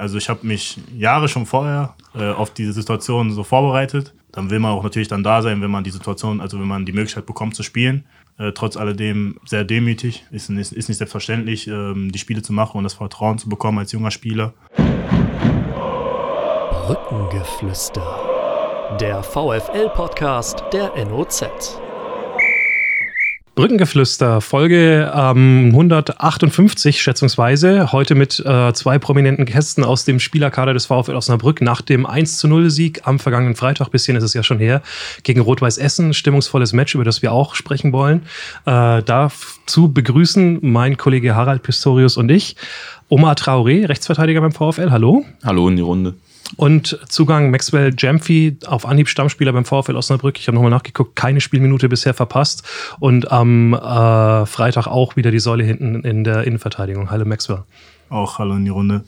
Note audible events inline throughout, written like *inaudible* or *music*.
Also ich habe mich Jahre schon vorher äh, auf diese Situation so vorbereitet. Dann will man auch natürlich dann da sein, wenn man die Situation, also wenn man die Möglichkeit bekommt zu spielen. Äh, trotz alledem sehr demütig. Ist, ist, ist nicht selbstverständlich, ähm, die Spiele zu machen und das Vertrauen zu bekommen als junger Spieler. Brückengeflüster. Der VFL-Podcast der NOZ. Brückengeflüster, Folge ähm, 158 schätzungsweise. Heute mit äh, zwei prominenten Gästen aus dem Spielerkader des VfL Osnabrück nach dem 1 0 Sieg am vergangenen Freitag, bisschen ist es ja schon her, gegen Rot-Weiß Essen. Stimmungsvolles Match, über das wir auch sprechen wollen. Äh, dazu begrüßen mein Kollege Harald Pistorius und ich. Omar Traoré, Rechtsverteidiger beim VfL. Hallo. Hallo in die Runde. Und Zugang Maxwell Jamphy auf Anhieb Stammspieler beim VfL Osnabrück. Ich habe nochmal nachgeguckt, keine Spielminute bisher verpasst. Und am äh, Freitag auch wieder die Säule hinten in der Innenverteidigung. Hallo Maxwell. Auch hallo in die Runde.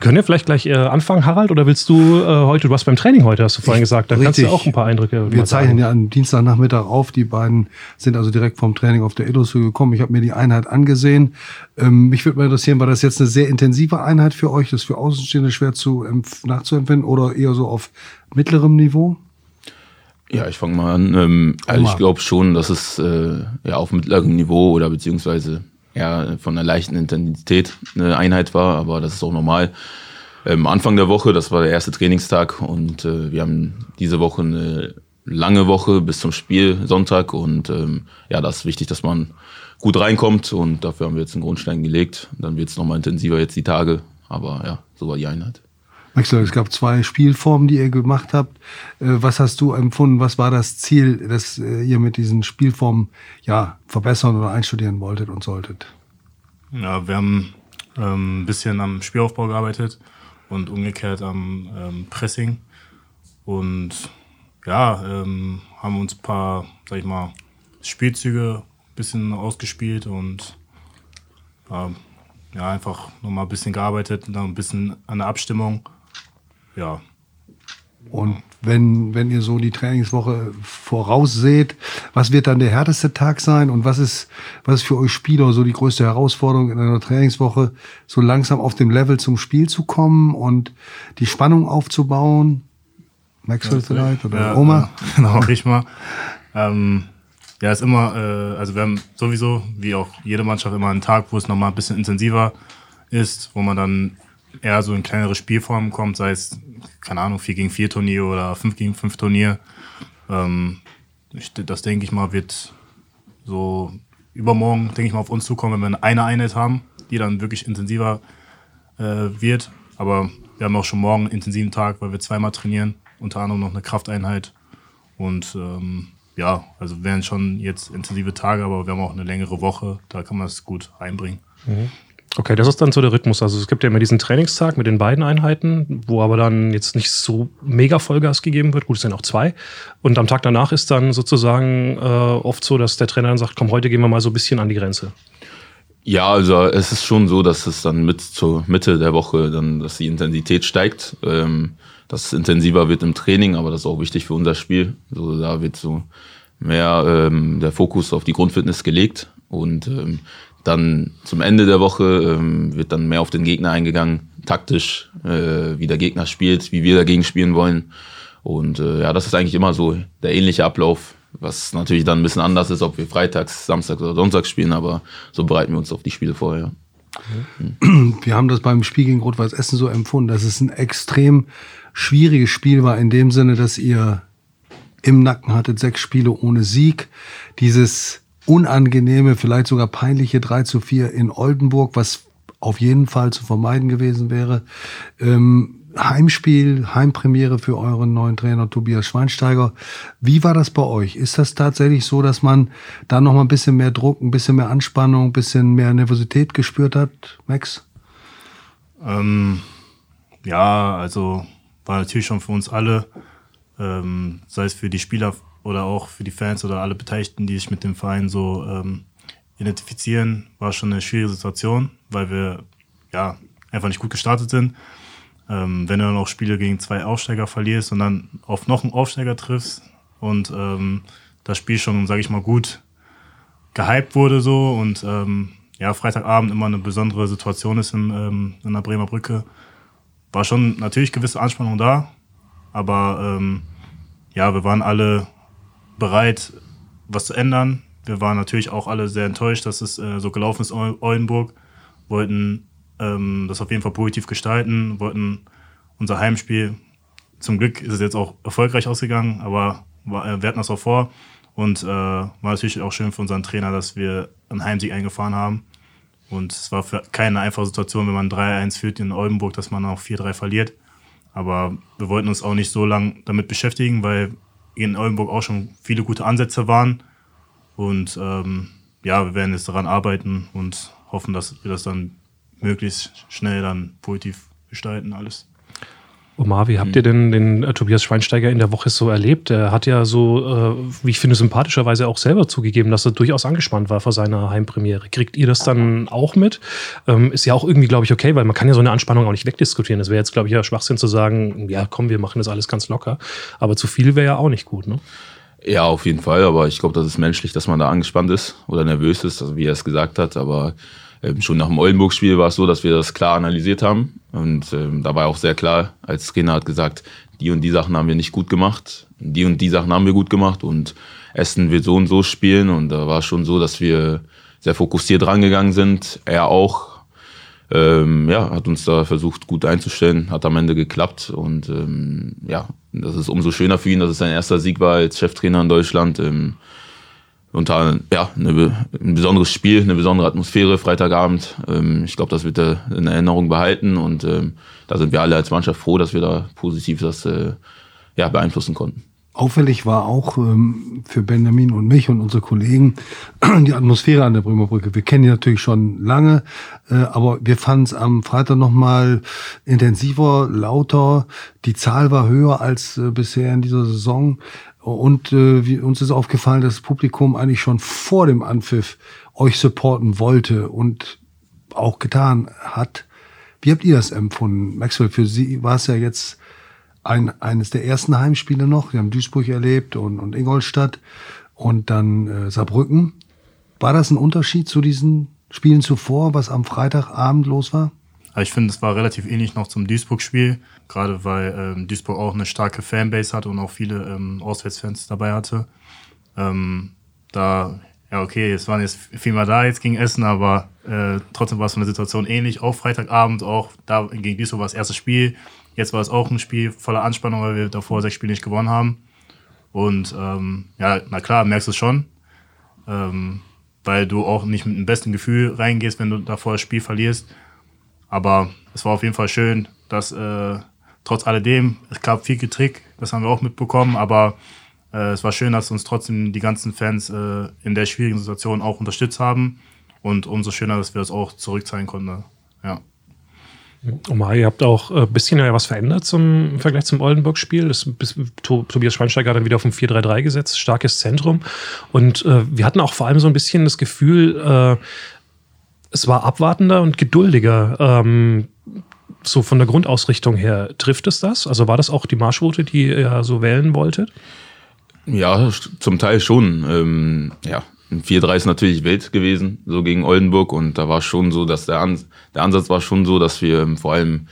Können wir vielleicht gleich äh, anfangen, Harald? Oder willst du äh, heute, du warst beim Training heute, hast du vorhin gesagt, da kannst du auch ein paar Eindrücke Wir zeichnen ja am Dienstagnachmittag auf. Die beiden sind also direkt vom Training auf der Illusu gekommen. Ich habe mir die Einheit angesehen. Ähm, mich würde mal interessieren, war das jetzt eine sehr intensive Einheit für euch? Das ist für Außenstehende schwer zu nachzuempfinden oder eher so auf mittlerem Niveau? Ja, ich fange mal an. Ähm, also ich glaube schon, dass es äh, ja auf mittlerem Niveau oder beziehungsweise ja, von einer leichten Intensität eine Einheit war, aber das ist auch normal. Ähm, Anfang der Woche, das war der erste Trainingstag und äh, wir haben diese Woche eine lange Woche bis zum Spiel Sonntag und ähm, ja, das ist wichtig, dass man gut reinkommt und dafür haben wir jetzt einen Grundstein gelegt. Dann wird es nochmal intensiver jetzt die Tage, aber ja, so war die Einheit. Maxwell, es gab zwei Spielformen, die ihr gemacht habt. Äh, was hast du empfunden? Was war das Ziel, das äh, ihr mit diesen Spielformen ja, verbessern oder einstudieren wolltet und solltet? Ja, wir haben ähm, ein bisschen am Spielaufbau gearbeitet und umgekehrt am ähm, Pressing. Und ja, ähm, haben uns ein paar, sag ich mal, Spielzüge ein bisschen ausgespielt und ähm, ja, einfach nochmal ein bisschen gearbeitet, ein bisschen an der Abstimmung ja. Und wenn, wenn ihr so die Trainingswoche vorausseht, was wird dann der härteste Tag sein und was ist, was ist für euch Spieler so die größte Herausforderung in einer Trainingswoche, so langsam auf dem Level zum Spiel zu kommen und die Spannung aufzubauen? Maxwell vielleicht oder ja, Oma? *laughs* Genau, ich mal. Ähm, ja, ist immer, äh, also wir haben sowieso, wie auch jede Mannschaft, immer einen Tag, wo es nochmal ein bisschen intensiver ist, wo man dann eher so in kleinere Spielformen kommt, sei es, keine Ahnung, 4 gegen 4 Turnier oder 5 gegen 5 Turnier. Ähm, ich, das denke ich mal, wird so übermorgen, denke ich mal, auf uns zukommen, wenn wir eine Einheit haben, die dann wirklich intensiver äh, wird. Aber wir haben auch schon morgen einen intensiven Tag, weil wir zweimal trainieren, unter anderem noch eine Krafteinheit. Und ähm, ja, also wären schon jetzt intensive Tage, aber wir haben auch eine längere Woche, da kann man es gut einbringen. Mhm. Okay, das ist dann so der Rhythmus. Also es gibt ja immer diesen Trainingstag mit den beiden Einheiten, wo aber dann jetzt nicht so mega Vollgas gegeben wird. Gut, es sind auch zwei. Und am Tag danach ist dann sozusagen äh, oft so, dass der Trainer dann sagt, komm, heute gehen wir mal so ein bisschen an die Grenze. Ja, also es ist schon so, dass es dann mit zur Mitte der Woche dann, dass die Intensität steigt, ähm, dass es intensiver wird im Training, aber das ist auch wichtig für unser Spiel. So, da wird so mehr ähm, der Fokus auf die Grundfitness gelegt und ähm, dann zum Ende der Woche ähm, wird dann mehr auf den Gegner eingegangen, taktisch, äh, wie der Gegner spielt, wie wir dagegen spielen wollen. Und äh, ja, das ist eigentlich immer so der ähnliche Ablauf, was natürlich dann ein bisschen anders ist, ob wir freitags, samstags oder sonntags spielen, aber so bereiten wir uns auf die Spiele vor, ja. Wir haben das beim Spiel gegen Rot-Weiß Essen so empfunden, dass es ein extrem schwieriges Spiel war, in dem Sinne, dass ihr im Nacken hattet sechs Spiele ohne Sieg. Dieses unangenehme, vielleicht sogar peinliche 3 zu 4 in Oldenburg, was auf jeden Fall zu vermeiden gewesen wäre. Ähm, Heimspiel, Heimpremiere für euren neuen Trainer Tobias Schweinsteiger. Wie war das bei euch? Ist das tatsächlich so, dass man da noch mal ein bisschen mehr Druck, ein bisschen mehr Anspannung, ein bisschen mehr Nervosität gespürt hat, Max? Ähm, ja, also war natürlich schon für uns alle, ähm, sei es für die Spieler oder auch für die Fans oder alle Beteiligten, die sich mit dem Verein so ähm, identifizieren, war schon eine schwierige Situation, weil wir ja einfach nicht gut gestartet sind. Ähm, wenn du dann auch Spiele gegen zwei Aufsteiger verlierst und dann auf noch einen Aufsteiger triffst und ähm, das Spiel schon, sage ich mal, gut gehypt wurde so und ähm, ja, Freitagabend immer eine besondere Situation ist in, ähm, in der Bremer Brücke, war schon natürlich gewisse Anspannung da, aber ähm, ja, wir waren alle bereit, was zu ändern. Wir waren natürlich auch alle sehr enttäuscht, dass es äh, so gelaufen ist in Oldenburg. Wollten ähm, das auf jeden Fall positiv gestalten, wollten unser Heimspiel, zum Glück ist es jetzt auch erfolgreich ausgegangen, aber war, äh, wir hatten das auch vor. Und äh, war natürlich auch schön für unseren Trainer, dass wir einen Heimsieg eingefahren haben. Und es war für keine einfache Situation, wenn man 3-1 führt in Oldenburg, dass man auch 4-3 verliert. Aber wir wollten uns auch nicht so lange damit beschäftigen, weil in Oldenburg auch schon viele gute Ansätze waren. Und ähm, ja, wir werden jetzt daran arbeiten und hoffen, dass wir das dann möglichst schnell dann positiv gestalten alles. Omar, wie habt ihr denn den äh, Tobias Schweinsteiger in der Woche so erlebt? Er hat ja so, äh, wie ich finde, sympathischerweise auch selber zugegeben, dass er durchaus angespannt war vor seiner Heimpremiere. Kriegt ihr das dann auch mit? Ähm, ist ja auch irgendwie, glaube ich, okay, weil man kann ja so eine Anspannung auch nicht wegdiskutieren. Das wäre jetzt, glaube ich, ja Schwachsinn zu sagen, ja, komm, wir machen das alles ganz locker. Aber zu viel wäre ja auch nicht gut, ne? Ja, auf jeden Fall, aber ich glaube, das ist menschlich, dass man da angespannt ist oder nervös ist, also wie er es gesagt hat, aber ähm, schon nach dem Oldenburg-Spiel war es so, dass wir das klar analysiert haben. Und ähm, da war auch sehr klar, als Trainer hat gesagt, die und die Sachen haben wir nicht gut gemacht, die und die Sachen haben wir gut gemacht und Essen wird so und so spielen. Und da war es schon so, dass wir sehr fokussiert rangegangen sind. Er auch. Ähm, ja, hat uns da versucht gut einzustellen, hat am Ende geklappt und ähm, ja, das ist umso schöner für ihn, dass es sein erster Sieg war als Cheftrainer in Deutschland. Ähm, unter ja, eine, ein besonderes Spiel, eine besondere Atmosphäre Freitagabend. Ähm, ich glaube, das wird er in Erinnerung behalten und ähm, da sind wir alle als Mannschaft froh, dass wir da positiv das äh, ja, beeinflussen konnten. Auffällig war auch ähm, für Benjamin und mich und unsere Kollegen *clears throat* die Atmosphäre an der Bremer Brücke. Wir kennen die natürlich schon lange, äh, aber wir fanden es am Freitag nochmal intensiver, lauter. Die Zahl war höher als äh, bisher in dieser Saison. Und äh, wie, uns ist aufgefallen, dass das Publikum eigentlich schon vor dem Anpfiff euch supporten wollte und auch getan hat. Wie habt ihr das empfunden? Maxwell, für Sie war es ja jetzt ein, eines der ersten Heimspiele noch. Wir haben Duisburg erlebt und, und Ingolstadt und dann äh, Saarbrücken. War das ein Unterschied zu diesen Spielen zuvor, was am Freitagabend los war? Ich finde, es war relativ ähnlich noch zum Duisburg-Spiel, gerade weil ähm, Duisburg auch eine starke Fanbase hat und auch viele ähm, Auswärtsfans dabei hatte. Ähm, da, ja, okay, es waren jetzt viel mehr da jetzt gegen Essen, aber äh, trotzdem war es von der Situation ähnlich. Auch Freitagabend, auch da gegen Duisburg war das erste Spiel. Jetzt war es auch ein Spiel voller Anspannung, weil wir davor sechs Spiele nicht gewonnen haben. Und ähm, ja, na klar, merkst du es schon. Ähm, weil du auch nicht mit dem besten Gefühl reingehst, wenn du davor das Spiel verlierst. Aber es war auf jeden Fall schön, dass äh, trotz alledem, es gab viel Kritik, das haben wir auch mitbekommen, aber äh, es war schön, dass uns trotzdem die ganzen Fans äh, in der schwierigen Situation auch unterstützt haben. Und umso schöner, dass wir das auch zurückzahlen konnten. Ja. Omar, ihr habt auch ein bisschen ja was verändert zum im Vergleich zum Oldenburg-Spiel. Tobias Schweinsteiger hat dann wieder auf ein 4-3-3 gesetzt, starkes Zentrum. Und äh, wir hatten auch vor allem so ein bisschen das Gefühl, äh, es war abwartender und geduldiger. Ähm, so von der Grundausrichtung her, trifft es das? Also war das auch die Marschroute, die ihr so wählen wolltet? Ja, zum Teil schon. Ähm, ja, ein 4-3 ist natürlich wild gewesen, so gegen Oldenburg. Und da war schon so, dass der, An der Ansatz war schon so, dass wir ähm, vor allem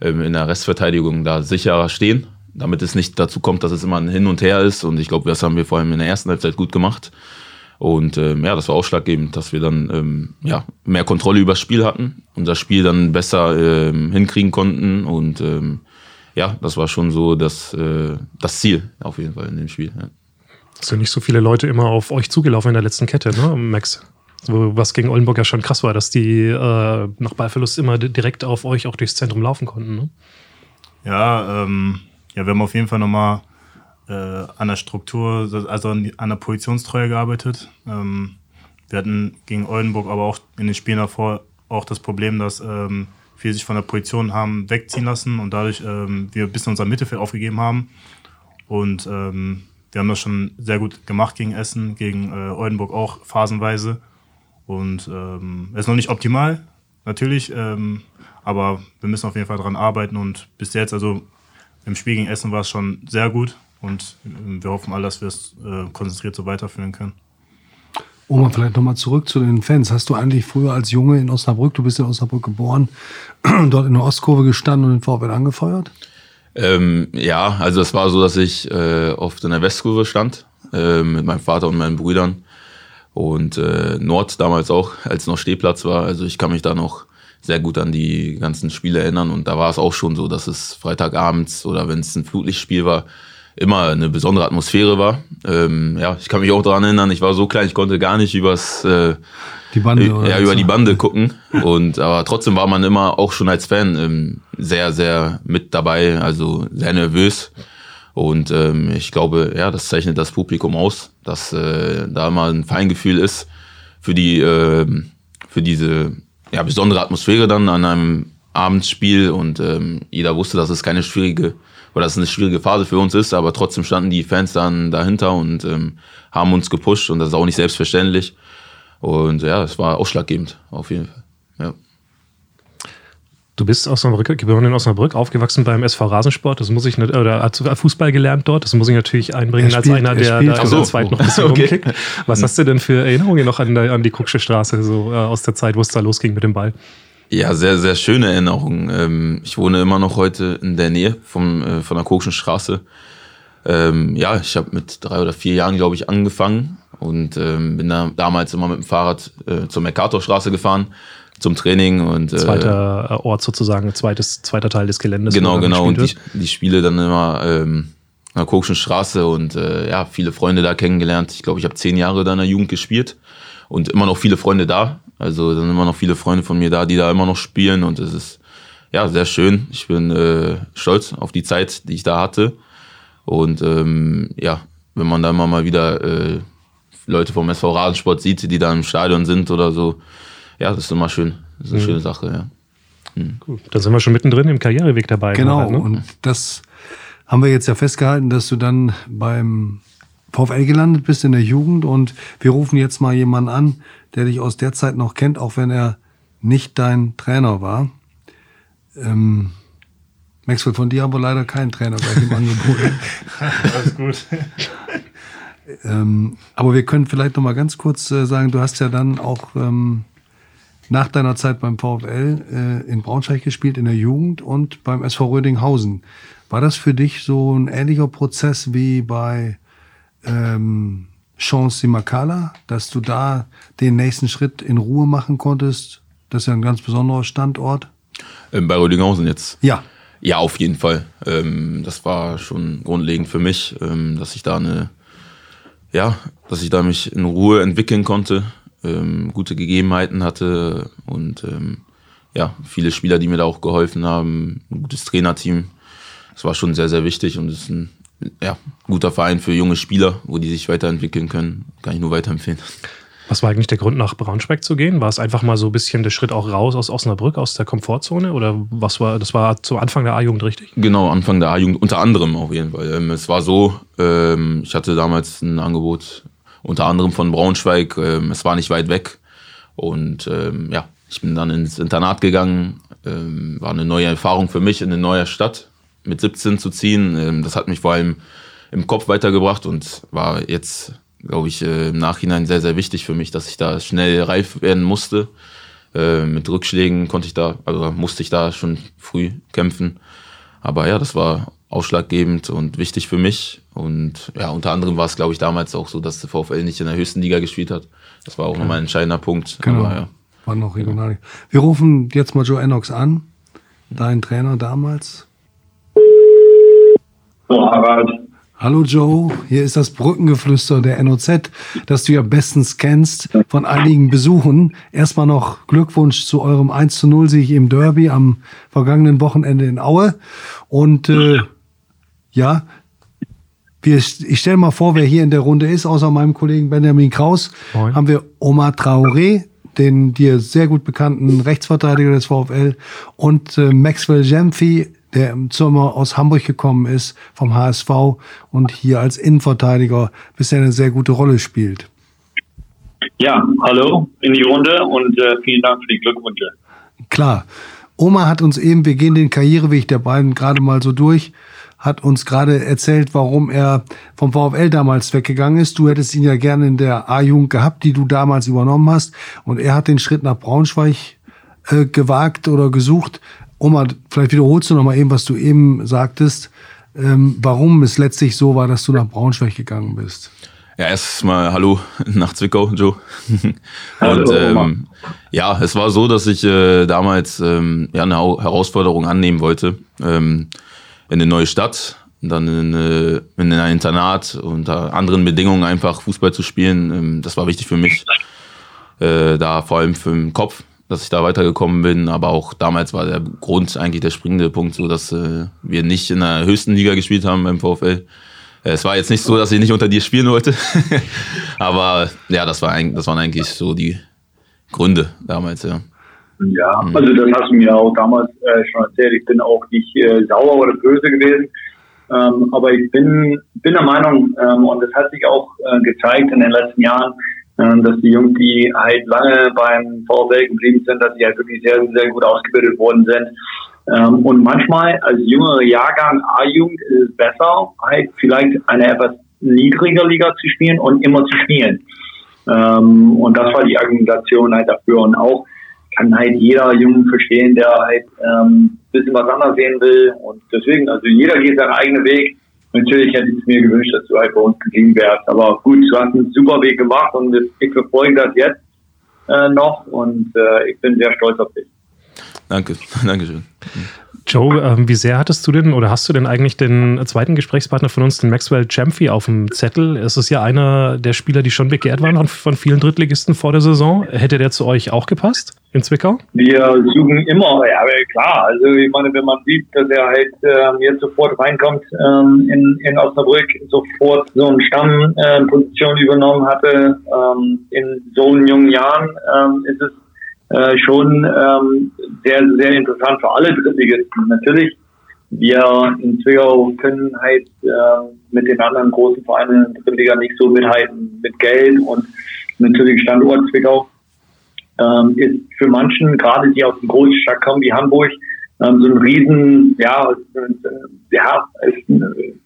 ähm, in der Restverteidigung da sicherer stehen, damit es nicht dazu kommt, dass es immer ein Hin und Her ist. Und ich glaube, das haben wir vor allem in der ersten Halbzeit gut gemacht. Und ähm, ja, das war ausschlaggebend, dass wir dann ähm, ja, mehr Kontrolle über das Spiel hatten, unser Spiel dann besser ähm, hinkriegen konnten. Und ähm, ja, das war schon so das, äh, das Ziel auf jeden Fall in dem Spiel. Ja. Sind nicht so viele Leute immer auf euch zugelaufen in der letzten Kette, ne, Max? Was gegen Oldenburg ja schon krass war, dass die äh, nach Ballverlust immer direkt auf euch auch durchs Zentrum laufen konnten. Ne? Ja, ähm, ja, wir haben auf jeden Fall nochmal äh, an der Struktur, also an, an der Positionstreue gearbeitet. Ähm, wir hatten gegen Oldenburg aber auch in den Spielen davor auch das Problem, dass ähm, wir sich von der Position haben wegziehen lassen und dadurch ähm, wir ein bisschen unser Mittelfeld aufgegeben haben. Und ähm, wir haben das schon sehr gut gemacht gegen Essen, gegen äh, Oldenburg auch phasenweise. Und ähm, ist noch nicht optimal, natürlich, ähm, aber wir müssen auf jeden Fall daran arbeiten. Und bis jetzt, also im Spiel gegen Essen war es schon sehr gut. Und wir hoffen alle, dass wir es äh, konzentriert so weiterführen können. Oma, vielleicht nochmal zurück zu den Fans. Hast du eigentlich früher als Junge in Osnabrück, du bist in Osnabrück geboren, *clears throat* dort in der Ostkurve gestanden und den VfL angefeuert? Ähm, ja, also es war so, dass ich äh, oft in der Westkurve stand äh, mit meinem Vater und meinen Brüdern und äh, Nord damals auch, als noch Stehplatz war. Also ich kann mich da noch sehr gut an die ganzen Spiele erinnern und da war es auch schon so, dass es Freitagabends oder wenn es ein Flutlichtspiel war, immer eine besondere Atmosphäre war. Ähm, ja, ich kann mich auch daran erinnern, ich war so klein, ich konnte gar nicht übers äh, Die Bande, ja, oder über so. die Bande gucken. Und aber trotzdem war man immer auch schon als Fan ähm, sehr, sehr mit dabei, also sehr nervös. Und ähm, ich glaube, ja, das zeichnet das Publikum aus, dass äh, da mal ein Feingefühl ist für die, ähm, für diese ja, besondere Atmosphäre dann an einem Abendspiel und ähm, jeder wusste, dass es keine schwierige oder dass es eine schwierige Phase für uns ist, aber trotzdem standen die Fans dann dahinter und ähm, haben uns gepusht und das ist auch nicht selbstverständlich. Und ja, es war ausschlaggebend, auf jeden Fall. Ja. Du bist Osnabrück, geboren in Osnabrück, aufgewachsen beim SV Rasensport. Das muss ich nicht, oder hat sogar Fußball gelernt dort. Das muss ich natürlich einbringen Er als spielt- einer, er der spielt- da in der Zeit noch ein bisschen *laughs* Okay. rumkickt. Was hast du denn für Erinnerungen noch an, der, an die Kucksche Straße, so äh, aus der Zeit, wo es da losging mit dem Ball? Ja, sehr, sehr schöne Erinnerungen. Ähm, ich wohne immer noch heute in der Nähe vom, äh, von der Kokschen Straße. Ähm, ja, ich habe mit drei oder vier Jahren, glaube ich, angefangen und ähm, bin da damals immer mit dem Fahrrad äh, zur Mercatorstraße gefahren zum Training und äh, Zweiter Ort sozusagen, zweites, zweiter Teil des Geländes. Genau, genau. Und die, die Spiele dann immer ähm, an der Kokschen Straße und äh, ja, viele Freunde da kennengelernt. Ich glaube, ich habe zehn Jahre da in der Jugend gespielt und immer noch viele Freunde da. Also dann immer noch viele Freunde von mir da, die da immer noch spielen und es ist ja sehr schön. Ich bin äh, stolz auf die Zeit, die ich da hatte. Und ähm, ja, wenn man da immer mal wieder äh, Leute vom SV Rasensport sieht, die da im Stadion sind oder so, ja, das ist immer schön. Das ist eine schöne Sache, ja. Gut, Dann sind wir schon mittendrin im Karriereweg dabei. Genau, Halt, ne? und das haben wir jetzt ja festgehalten, dass du dann beim VfL gelandet bist in der Jugend und wir rufen jetzt mal jemanden an, der dich aus der Zeit noch kennt, auch wenn er nicht dein Trainer war. Ähm, Maxwell, von dir haben wir leider keinen Trainer gleich im *laughs* Angebot. Alles gut. Ähm, aber wir können vielleicht noch mal ganz kurz äh, sagen, du hast ja dann auch ähm, nach deiner Zeit beim VfL äh, in Braunschweig gespielt, in der Jugend und beim SV Rödinghausen. War das für dich so ein ähnlicher Prozess wie bei ähm, Chance Simakala, dass du da den nächsten Schritt in Ruhe machen konntest? Das ist ja ein ganz besonderer Standort. Ähm, bei Rödinghausen jetzt. Ja, Ja, auf jeden Fall. Ähm, das war schon grundlegend für mich, ähm, dass ich da eine, ja, dass ich da mich in Ruhe entwickeln konnte, ähm, gute Gegebenheiten hatte und ähm, ja, viele Spieler, die mir da auch geholfen haben, ein gutes Trainerteam. Das war schon sehr, sehr wichtig und ist ein ja, guter Verein für junge Spieler, wo die sich weiterentwickeln können. Kann ich nur weiterempfehlen. Was war eigentlich der Grund, nach Braunschweig zu gehen? War es einfach mal so ein bisschen der Schritt auch raus aus Osnabrück, aus der Komfortzone? Oder was war, das war zum Anfang der A-Jugend richtig? Genau, Anfang der A-Jugend, unter anderem auf jeden Fall. Ähm, es war so, ähm, ich hatte damals ein Angebot unter anderem von Braunschweig, ähm, es war nicht weit weg. Und ja, ich bin dann ins Internat gegangen, war eine neue Erfahrung für mich, in eine neue Stadt mit 17 zu ziehen. Ähm, das hat mich vor allem im Kopf weitergebracht und war jetzt, glaube ich, äh, im Nachhinein sehr, sehr wichtig für mich, dass ich da schnell reif werden musste. Äh, mit Rückschlägen konnte ich da, also musste ich da schon früh kämpfen. Aber ja, das war ausschlaggebend und wichtig für mich. Und ja, unter anderem war es, glaube ich, damals auch so, dass der VfL nicht in der höchsten Liga gespielt hat. Das war auch nochmal ein entscheidender Punkt. Genau. Aber, ja. War noch regional. Wir rufen jetzt mal Joe Ennox an, dein Trainer damals. So, Harald. Hallo Joe, hier ist das Brückengeflüster der NOZ, das du ja bestens kennst von einigen Besuchen. Erstmal noch Glückwunsch zu eurem 1 zu 0 Sieg im Derby am vergangenen Wochenende in Aue. Und äh, ja, wir, ich stelle mal vor, wer hier in der Runde ist, außer meinem Kollegen Benjamin Kraus, Moin. haben wir Omar Traoré, den dir sehr gut bekannten Rechtsverteidiger des VfL, und äh, Maxwell Jemphi, der im Sommer aus Hamburg gekommen ist, vom HSV und hier als Innenverteidiger bisher eine sehr gute Rolle spielt. Ja, hallo in die Runde und äh, vielen Dank für die Glückwünsche. Klar. Oma hat uns eben, wir gehen den Karriereweg der beiden gerade mal so durch, hat uns gerade erzählt, warum er vom VfL damals weggegangen ist. Du hättest ihn ja gerne in der A-Jugend gehabt, die du damals übernommen hast. Und er hat den Schritt nach Braunschweig äh, gewagt oder gesucht. Oma, vielleicht wiederholst du noch mal eben, was du eben sagtest, ähm, warum es letztlich so war, dass du nach Braunschweig gegangen bist. Ja, erstmal Hallo nach Zwickau, Joe. *laughs* Und ähm, ja, es war so, dass ich äh, damals ähm, ja, eine Herausforderung annehmen wollte. Ähm, in eine neue Stadt, dann in, äh, in ein Internat unter anderen Bedingungen einfach Fußball zu spielen. Ähm, das war wichtig für mich. Äh, da vor allem für den Kopf, dass ich da weitergekommen bin. Aber auch damals war der Grund eigentlich der springende Punkt, so dass äh, wir nicht in der höchsten Liga gespielt haben beim VfL es war jetzt nicht so, dass ich nicht unter dir spielen wollte. *laughs* Aber ja, das, war das waren eigentlich so die Gründe damals, ja. Ja, mhm. also das hast du mir auch damals äh, schon erzählt. Ich bin auch nicht äh, sauer oder böse gewesen. Ähm, aber ich bin, bin der Meinung, ähm, und das hat sich auch äh, gezeigt in den letzten Jahren, dass die Jungs, die halt lange beim VfL geblieben sind, dass sie halt wirklich sehr, sehr gut ausgebildet worden sind. Ähm, und manchmal als jüngerer Jahrgang A-Jugend ist es besser, halt vielleicht eine etwas niedrigere Liga zu spielen und immer zu spielen. Ähm, und das war die Argumentation halt dafür. Und auch kann halt jeder Jungen verstehen, der halt ähm, bisschen was anderes sehen will. Und deswegen, also jeder geht seinen eigenen Weg. Natürlich hätte ich mir gewünscht, dass du halt bei uns geblieben wärst. Aber gut, du hast einen super Weg gemacht und ich verfolge das jetzt äh, noch und äh, ich bin sehr stolz auf dich. Danke, *laughs* Dankeschön. Joe, äh, wie sehr hattest du denn oder hast du denn eigentlich den zweiten Gesprächspartner von uns, den Maxwell Champy, auf dem Zettel? Es ist ja einer der Spieler, die schon begehrt waren von vielen Drittligisten vor der Saison. Hätte der zu euch auch gepasst in Zwickau? Wir suchen immer, ja klar. Also ich meine, wenn man sieht, dass er halt äh, jetzt sofort reinkommt ähm, in, in Osnabrück, sofort so eine Stammposition äh, übernommen hatte, ähm, in so jungen Jahren, ähm, ist es äh, schon ähm, sehr, sehr interessant für alle Drittligisten. Natürlich, wir in Zwickau können halt äh, mit den anderen großen Vereinen in der Drittliga nicht so mithalten mit Geld und natürlich Standort Zwickau ähm, ist für manchen, gerade die aus dem großen Stadt kommen wie Hamburg, ähm, so ein riesen, ja, ja, ist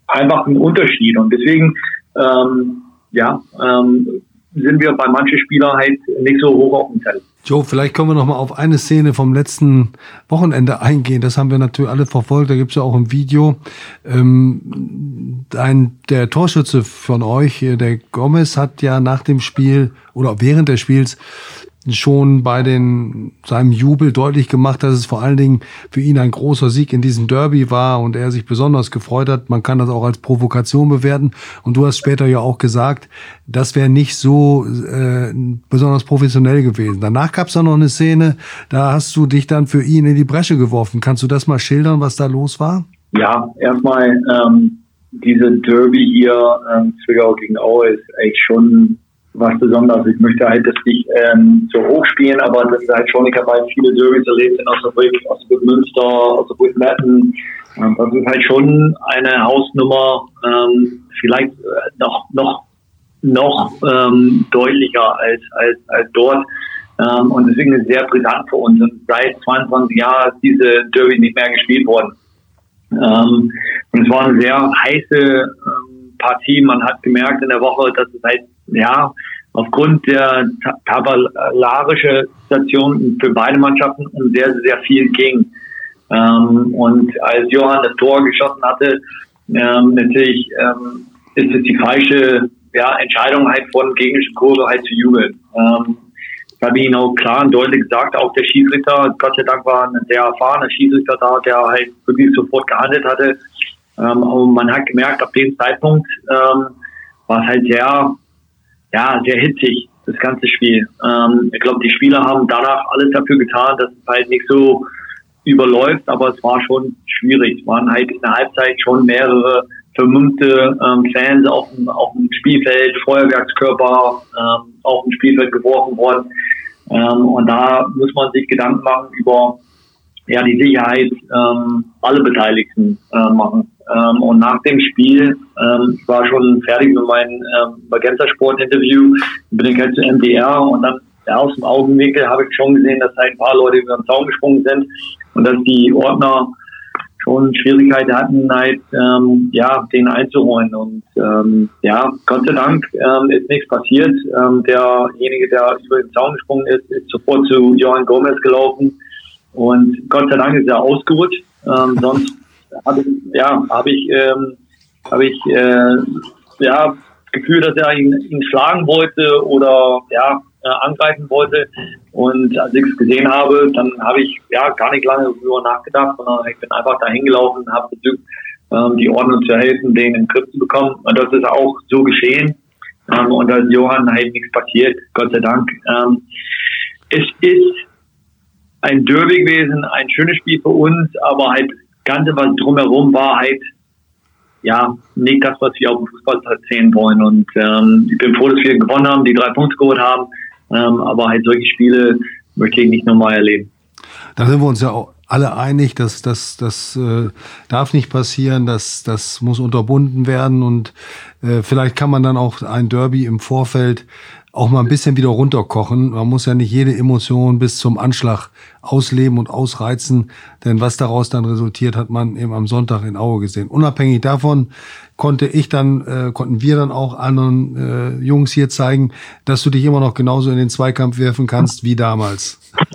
einfach ein Unterschied und deswegen, ähm, ja, ähm, sind wir bei manchen Spielern halt nicht so hoch auf dem Zettel. Joe, vielleicht können wir noch mal auf eine Szene vom letzten Wochenende eingehen. Das haben wir natürlich alle verfolgt. Da gibt es ja auch ein Video. Ähm, ein, der Torschütze von euch, der Gomez, hat ja nach dem Spiel oder während des Spiels schon bei den, seinem Jubel deutlich gemacht, dass es vor allen Dingen für ihn ein großer Sieg in diesem Derby war und er sich besonders gefreut hat. Man kann das auch als Provokation bewerten. Und du hast später ja auch gesagt, das wäre nicht so äh, besonders professionell gewesen. Danach gab es dann noch eine Szene, da hast du dich dann für ihn in die Bresche geworfen. Kannst du das mal schildern, was da los war? Ja, erstmal ähm, diese Derby hier ähm, Zwickau gegen Aue ist echt schon was Besonderes. Ich möchte halt das nicht ähm, so hoch spielen, aber das ist halt schon, ich habe halt viele Derbys erlebt in Osnabrück, Osnabrück Münster, Osnabrück Metten. Ähm, das ist halt schon eine Hausnummer, ähm, vielleicht äh, noch, noch, noch ähm, deutlicher als, als, als dort. Ähm, und deswegen ist es sehr brisant für uns. Und seit 22 Jahren ist diese Derby nicht mehr gespielt worden. Ähm, und es war eine sehr heiße ähm, Partie. Man hat gemerkt in der Woche, dass es halt ja, aufgrund der tabellarischen Situation für beide Mannschaften um sehr, sehr viel ging. Ähm, und als Johann das Tor geschossen hatte, ähm, natürlich ähm, ist es die falsche ja, Entscheidung halt von gegnerischen Kurve halt zu jubeln. Ähm, das habe ich Ihnen auch klar und deutlich gesagt, auch der Schiedsrichter, Gott sei Dank war ein sehr erfahrener Schiedsrichter da, der halt wirklich sofort gehandelt hatte. Ähm, und man hat gemerkt, ab dem Zeitpunkt ähm, war es halt sehr ja, sehr hitzig, das ganze Spiel. Ähm, ich glaube, die Spieler haben danach alles dafür getan, dass es halt nicht so überläuft, aber es war schon schwierig. Es waren halt in der Halbzeit schon mehrere vermummte ähm, Fans auf dem, auf dem Spielfeld, Feuerwerkskörper ähm, auf dem Spielfeld geworfen worden. Ähm, und da muss man sich Gedanken machen über ja, die Sicherheit ähm, alle Beteiligten äh, machen. Ähm, und nach dem Spiel, ähm, ich war schon fertig mit meinem ähm, Magenta Sport Interview, bin ich halt zu MDR und dann ja, aus dem Augenwinkel habe ich schon gesehen, dass halt ein paar Leute über den Zaun gesprungen sind. und dass die Ordner schon Schwierigkeiten hatten, halt, ähm, ja, den einzuholen. Und ähm, ja, Gott sei Dank ähm, ist nichts passiert. Ähm, derjenige, der über den Zaun gesprungen ist, ist sofort zu Johann Gomez gelaufen. Und Gott sei Dank ist er ausgerutscht. Ähm, sonst habe ich, ja, habe ich, ähm, habe ich, äh, ja, das Gefühl, dass er ihn, ihn schlagen wollte oder ja, äh, angreifen wollte. Und als ich es gesehen habe, dann habe ich ja gar nicht lange darüber nachgedacht, sondern ich bin einfach dahin gelaufen und habe versucht, ähm, die Ordnung zu helfen, den in den Griff zu bekommen. Und das ist auch so geschehen. Ähm, und als Johann halt nichts passiert, Gott sei Dank. Ähm, es ist ein Derby gewesen, ein schönes Spiel für uns, aber halt Ganze, was drumherum war, halt ja, nicht das, was wir auf dem Fußball erzählen wollen. Und ähm, ich bin froh, dass wir gewonnen haben, die drei Punkte geholt haben. Ähm, aber halt solche Spiele möchte ich nicht nochmal erleben. Da sind wir uns ja auch alle einig, dass das, das äh, darf nicht passieren, das, das muss unterbunden werden und äh, vielleicht kann man dann auch ein Derby im Vorfeld auch mal ein bisschen wieder runterkochen. Man muss ja nicht jede Emotion bis zum Anschlag ausleben und ausreizen, denn was daraus dann resultiert, hat man eben am Sonntag in Aue gesehen. Unabhängig davon konnte ich dann, äh, konnten wir dann auch anderen äh, Jungs hier zeigen, dass du dich immer noch genauso in den Zweikampf werfen kannst wie damals. *laughs*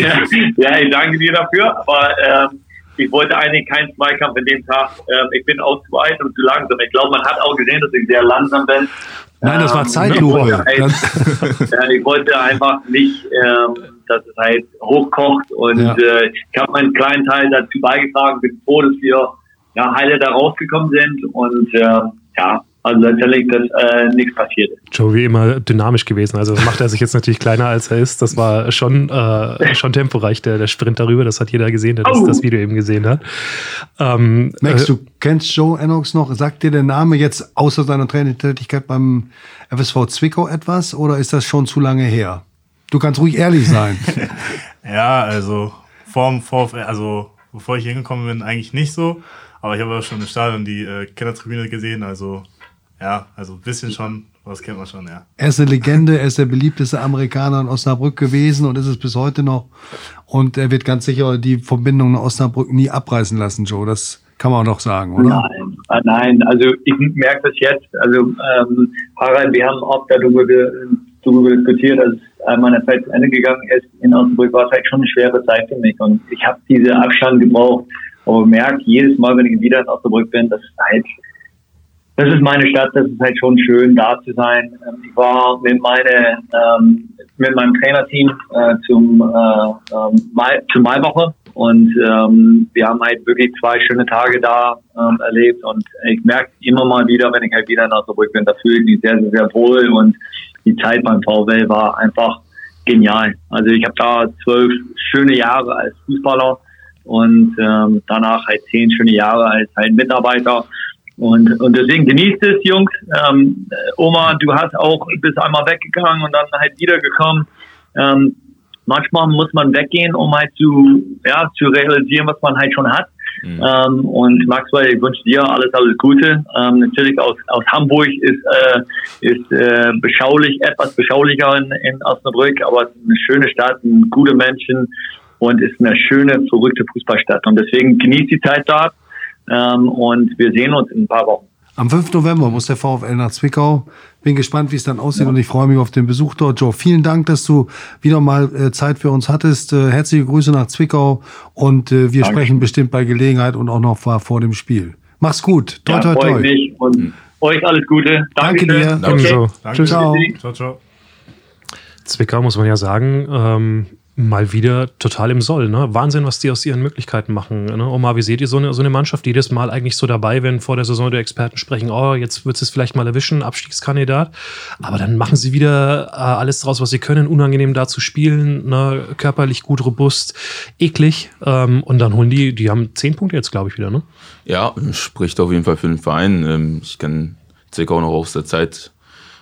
ja, ja, ich danke dir dafür, aber ähm, ich wollte eigentlich keinen Zweikampf in dem Tag. Ähm, ich bin auch zu alt und zu langsam. Ich glaube, man hat auch gesehen, dass ich sehr langsam bin. Nein, das war Ähm, Zeitlupe. Ich wollte, halt, *laughs* ja, ich wollte einfach nicht, ähm, dass es halt hochkocht und Ja. äh, ich habe meinen kleinen Teil dazu beigetragen, bin froh, dass wir ja, heile da rausgekommen sind und äh, ja, also letztendlich, dass äh, nichts passiert ist. Joe wie immer dynamisch gewesen. Also macht er sich jetzt natürlich kleiner, als er ist. Das war schon, äh, schon temporeich, der, der Sprint darüber. Das hat jeder gesehen, der das, Oh. das Video eben gesehen hat. Ähm, Max, äh, du kennst Joe Ennox noch. Sagt dir der Name jetzt außer seiner Trainingstätigkeit beim FSV Zwickau etwas oder ist das schon zu lange her? Du kannst ruhig ehrlich sein. *laughs* Ja, also vorm VfL, also bevor ich hingekommen bin, eigentlich nicht so. Aber ich habe auch schon im Stadion die äh, Kindertribüne gesehen. Also ja, also ein bisschen schon, was kennt man schon, ja. Er ist eine Legende, er ist der beliebteste Amerikaner in Osnabrück gewesen und ist es bis heute noch. Und er wird ganz sicher die Verbindung nach Osnabrück nie abreißen lassen, Joe. Das kann man auch noch sagen, oder? Nein, äh, nein, also ich merke das jetzt. Also ähm, Harald, wir haben oft darüber, darüber diskutiert, als äh, meine Zeit zu Ende gegangen ist in Osnabrück, war es halt schon eine schwere Zeit für mich. Und ich habe diese Abstand gebraucht, aber merke jedes Mal, wenn ich wieder in Osnabrück bin, dass es halt das ist meine Stadt, das ist halt schon schön, da zu sein. Ähm, Ich war mit, meine, ähm, mit meinem Trainerteam äh, zum, äh, ähm, Mai, zur Maiwoche und ähm, wir haben halt wirklich zwei schöne Tage da ähm, erlebt und ich merke immer mal wieder, wenn ich halt wieder in Osnabrück bin, da fühle ich mich sehr, sehr, sehr wohl und die Zeit beim VW war einfach genial. Also ich habe da zwölf schöne Jahre als Fußballer und ähm, danach halt zehn schöne Jahre als halt Mitarbeiter. Und, und deswegen genießt es, Jungs. Ähm, äh, Oma, du hast auch, bist einmal weggegangen und dann halt wiedergekommen. Ähm, manchmal muss man weggehen, um halt zu, ja, zu realisieren, was man halt schon hat. Mhm. Ähm, und Maxwell, ich wünsche dir alles, alles Gute. Ähm, natürlich aus, aus Hamburg ist, äh, ist äh, beschaulich, etwas beschaulicher in, in Osnabrück, aber es ist eine schöne Stadt, ein gute Menschen und ist eine schöne, verrückte Fußballstadt. Und deswegen genießt die Zeit dort. Ähm, und wir sehen uns in ein paar Wochen. Am 5. November muss der VfL nach Zwickau. Bin gespannt, wie es dann aussieht und ich freue mich auf den Besuch dort. Joe, vielen Dank, dass du wieder mal äh, Zeit für uns hattest. Äh, herzliche Grüße nach Zwickau und äh, wir Danke. sprechen bestimmt bei Gelegenheit und auch noch vor, vor dem Spiel. Mach's gut. Toi, Ja, toi, freue toi. mich und euch alles Gute. Danke Dankeschön. dir. Okay. Ebenso. Danke. Tschüss. Ciao. Ciao, ciao. Zwickau muss man ja sagen, ähm, mal wieder total im Soll. Ne? Wahnsinn, was die aus ihren Möglichkeiten machen. Ne? Omar, wie seht ihr so eine, so eine Mannschaft, die jedes Mal eigentlich so dabei, wenn vor der Saison die Experten sprechen, oh, jetzt wird es vielleicht mal erwischen, Abstiegskandidat. Aber dann machen sie wieder äh, alles draus, was sie können, unangenehm da zu spielen, ne? körperlich gut, robust, eklig. Ähm, und dann holen die, die haben zehn Punkte jetzt, glaube ich, wieder. Ne? Ja, spricht auf jeden Fall für den Verein. Ähm, Ich kenne Zwickau noch aus der Zeit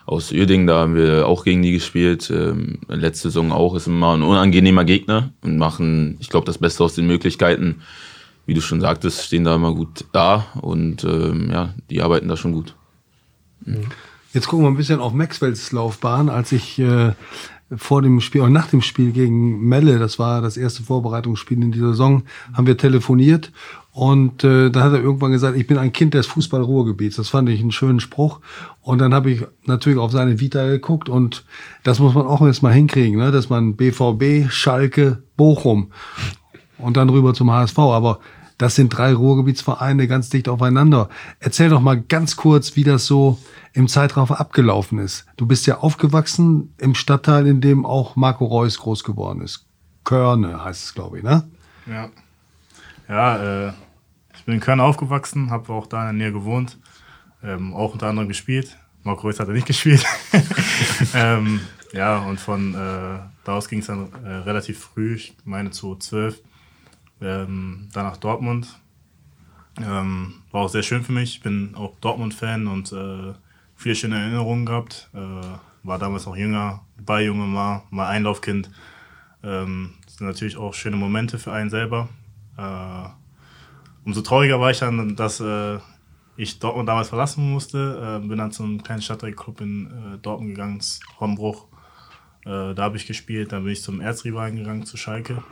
aus Uerdingen, da haben wir auch gegen die gespielt. Ähm, Letzte Saison auch, ist immer ein unangenehmer Gegner und machen, ich glaube, das Beste aus den Möglichkeiten. Wie du schon sagtest, stehen da immer gut da und ähm, ja, die arbeiten da schon gut. Jetzt gucken wir ein bisschen auf Maxwells Laufbahn. Als ich äh, vor dem Spiel und nach dem Spiel gegen Melle, das war das erste Vorbereitungsspiel in dieser Saison, haben wir telefoniert und äh, da hat er irgendwann gesagt, ich bin ein Kind des Fußball-Ruhrgebiets. Das fand ich einen schönen Spruch. Und dann habe ich natürlich auf seine Vita geguckt und das muss man auch erst mal hinkriegen, ne? dass man BVB, Schalke, Bochum und dann rüber zum HSV. Aber das sind drei Ruhrgebietsvereine ganz dicht aufeinander. Erzähl doch mal ganz kurz, wie das so im Zeitraum abgelaufen ist. Du bist ja aufgewachsen im Stadtteil, in dem auch Marco Reus groß geworden ist. Körne heißt es, glaube ich, ne? Ja. Ja, äh, ich bin in Köln aufgewachsen, habe auch da in der Nähe gewohnt, ähm, auch unter anderem gespielt. Marco Reus hat er nicht *laughs* gespielt. *laughs* ähm, ja, und von äh, da aus ging es dann äh, relativ früh, ich meine zu zwölf, ähm, dann nach Dortmund. Ähm, war auch sehr schön für mich. Ich bin auch Dortmund-Fan und äh, viele schöne Erinnerungen gehabt. Äh, war damals noch jünger, bei Junge mal, mal Einlaufkind. Ähm, das sind natürlich auch schöne Momente für einen selber. Umso trauriger war ich dann, dass äh, ich Dortmund damals verlassen musste. Äh, bin dann zum kleinen Stadtteilclub in äh, Dortmund gegangen, Hombruch. Äh, da habe ich gespielt. Dann bin ich zum Erzrivalen gegangen, zu Schalke.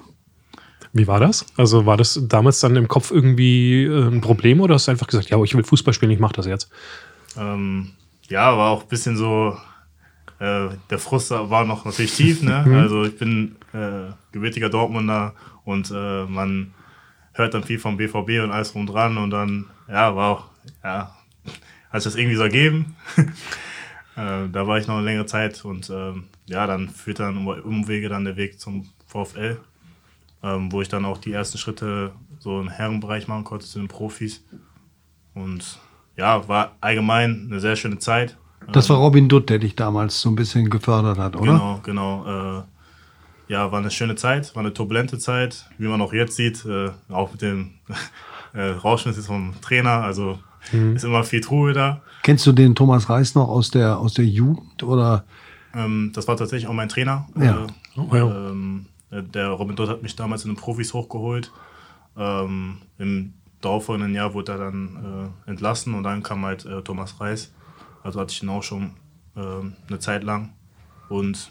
Wie war das? Also war das damals dann im Kopf irgendwie äh, ein Problem oder hast du einfach gesagt, ja, ich will Fußball spielen, ich mache das jetzt? Ähm, ja, war auch ein bisschen so, äh, der Frust war noch natürlich tief. Ne? *laughs* also ich bin gebürtiger Dortmunder und man hört dann viel vom BVB und alles rum dran und dann, ja, war auch, ja, hat sich das irgendwie so ergeben. *laughs* äh, da war ich noch eine längere Zeit und ähm, ja, dann führt dann um Umwege dann der Weg zum VfL, ähm, wo ich dann auch die ersten Schritte so im Herrenbereich machen konnte zu den Profis. Und ja, war allgemein eine sehr schöne Zeit. Das war Robin Dutt, der dich damals so ein bisschen gefördert hat, oder? Genau, genau. Äh, ja, war eine schöne Zeit, war eine turbulente Zeit, wie man auch jetzt sieht, äh, auch mit dem *laughs* äh, Rauschmiss vom Trainer. Also ist immer viel Truhe da. Kennst du den Thomas Reis noch aus der, aus der Jugend oder? Ähm, das war tatsächlich auch mein Trainer. Ja. Äh, Oh, ja. ähm, der Robin Dutt hat mich damals in den Profis hochgeholt. Ähm, Im darauffolgenden Jahr wurde er dann äh, entlassen und dann kam halt äh, Thomas Reis. Also hatte ich ihn auch schon ähm, eine Zeit lang. Und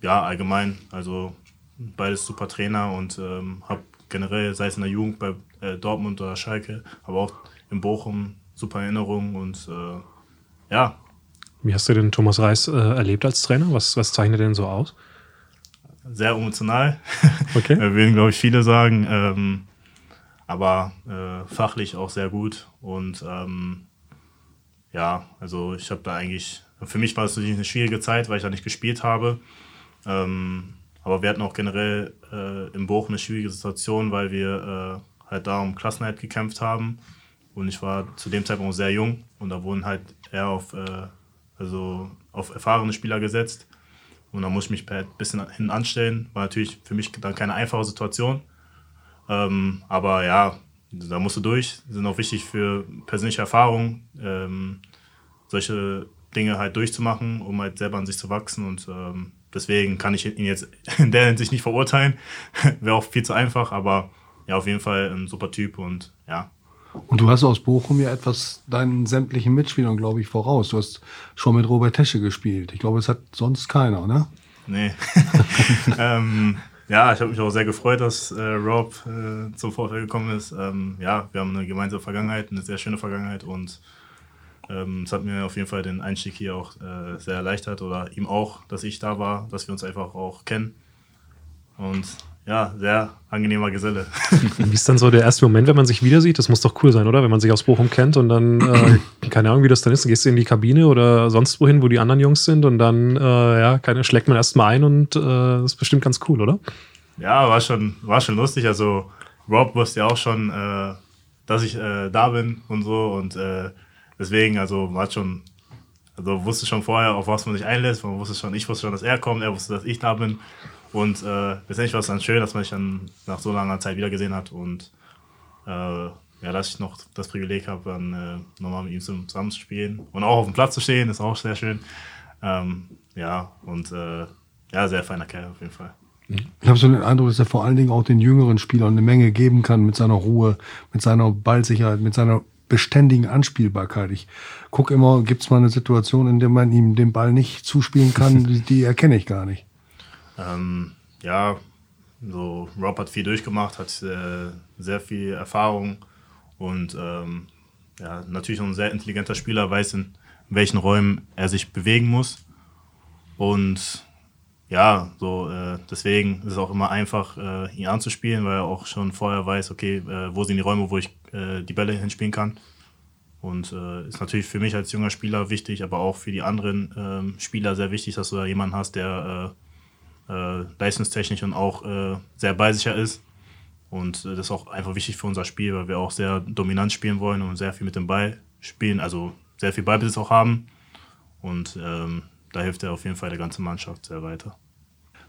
ja, allgemein, also beides super Trainer und ähm, habe generell, sei es in der Jugend bei äh, Dortmund oder Schalke, aber auch in Bochum super Erinnerungen und äh, ja, Wie hast du den Thomas Reis äh, erlebt als Trainer? Was, was zeichnet er denn so aus? sehr emotional. *laughs* Okay. Äh, würden, glaube ich, viele sagen. Ähm, aber äh, fachlich auch sehr gut. Und ähm, ja, also ich habe da eigentlich, für mich war es natürlich eine schwierige Zeit, weil ich da nicht gespielt habe. Ähm, aber wir hatten auch generell äh, im Bochum eine schwierige Situation, weil wir äh, halt da um Klassenheit gekämpft haben. Und ich war zu dem Zeitpunkt sehr jung und da wurden halt eher auf, äh, also auf erfahrene Spieler gesetzt. Und da muss ich mich ein bisschen hin anstellen. War natürlich für mich dann keine einfache Situation. Ähm, aber ja, da musst du durch. Sind auch wichtig für persönliche Erfahrungen, ähm, solche Dinge halt durchzumachen, um halt selber an sich zu wachsen. Und ähm, deswegen kann ich ihn jetzt *laughs* in der Hinsicht nicht verurteilen. *laughs* Wäre auch viel zu einfach, aber ja, auf jeden Fall ein super Typ und ja, Und du hast aus Bochum ja etwas deinen sämtlichen Mitspielern, glaube ich, voraus. Du hast schon mit Robert Tesche gespielt. Ich glaube, es hat sonst keiner, ne? Nee. *laughs* ähm, ja, ich habe mich auch sehr gefreut, dass äh, Rob äh, zum Vorteil gekommen ist. Ähm, ja, wir haben eine gemeinsame Vergangenheit, eine sehr schöne Vergangenheit und es hat mir auf jeden Fall den Einstieg hier auch äh, sehr erleichtert oder ihm auch, dass ich da war, dass wir uns einfach auch kennen. Und ja, sehr angenehmer Geselle. *laughs* Wie ist dann so der erste Moment, wenn man sich wieder sieht? Das muss doch cool sein, oder? Wenn man sich aus Bochum kennt und dann, äh, *clears throat* keine Ahnung, wie das dann ist, dann gehst du in die Kabine oder sonst wohin, wo die anderen Jungs sind und dann, äh, ja, keine, schlägt man erstmal ein und äh, das ist bestimmt ganz cool, oder? Ja, war schon, war schon lustig. Also Rob wusste ja auch schon, äh, dass ich äh, da bin und so. Und deswegen, also war schon, also wusste schon vorher, auf was man sich einlässt. Man wusste schon, ich wusste schon, dass er kommt, er wusste, dass ich da bin. Und äh, letztendlich war es dann schön, dass man sich dann nach so langer Zeit wieder gesehen hat und äh, ja, dass ich noch das Privileg habe, dann äh, nochmal mit ihm zusammen zu spielen und auch auf dem Platz zu stehen, ist auch sehr schön. Ähm, ja, und äh, ja, sehr feiner Kerl auf jeden Fall. Ich habe so den Eindruck, dass er vor allen Dingen auch den jüngeren Spielern eine Menge geben kann mit seiner Ruhe, mit seiner Ballsicherheit, mit seiner beständigen Anspielbarkeit. Ich gucke immer, gibt es mal eine Situation, in der man ihm den Ball nicht zuspielen kann, *laughs* die, die erkenne ich gar nicht. Ähm, ja, so Rob hat viel durchgemacht, hat äh, sehr viel Erfahrung und ähm, ja, natürlich auch ein sehr intelligenter Spieler, weiß in welchen Räumen er sich bewegen muss. Und ja, so äh, deswegen ist es auch immer einfach, äh, ihn anzuspielen, weil er auch schon vorher weiß, okay, äh, wo sind die Räume, wo ich äh, die Bälle hinspielen kann. Und äh, ist natürlich für mich als junger Spieler wichtig, aber auch für die anderen ähm, Spieler sehr wichtig, dass du da jemanden hast, der äh, leistungstechnisch und auch sehr ballsicher ist. Und das ist auch einfach wichtig für unser Spiel, weil wir auch sehr dominant spielen wollen und sehr viel mit dem Ball spielen, also sehr viel Ballbesitz auch haben. Und ähm, da hilft er auf jeden Fall der ganzen Mannschaft sehr weiter.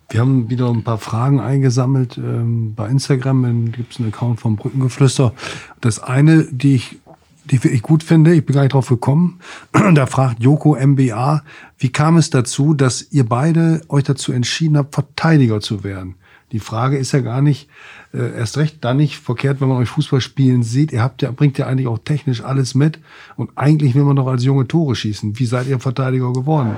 Wir haben wieder ein paar Fragen eingesammelt ähm, bei Instagram. Gibt es einen Account vom Brückengeflüster. Das eine, die ich die ich gut finde, ich bin gar nicht drauf gekommen. *clears throat* Da fragt Joko MBA, wie kam es dazu, dass ihr beide euch dazu entschieden habt, Verteidiger zu werden? Die Frage ist ja gar nicht, äh, erst recht da nicht verkehrt, wenn man euch Fußball spielen sieht. Ihr habt ja, bringt ja eigentlich auch technisch alles mit. Und eigentlich will man doch als junge Tore schießen. Wie seid ihr Verteidiger geworden?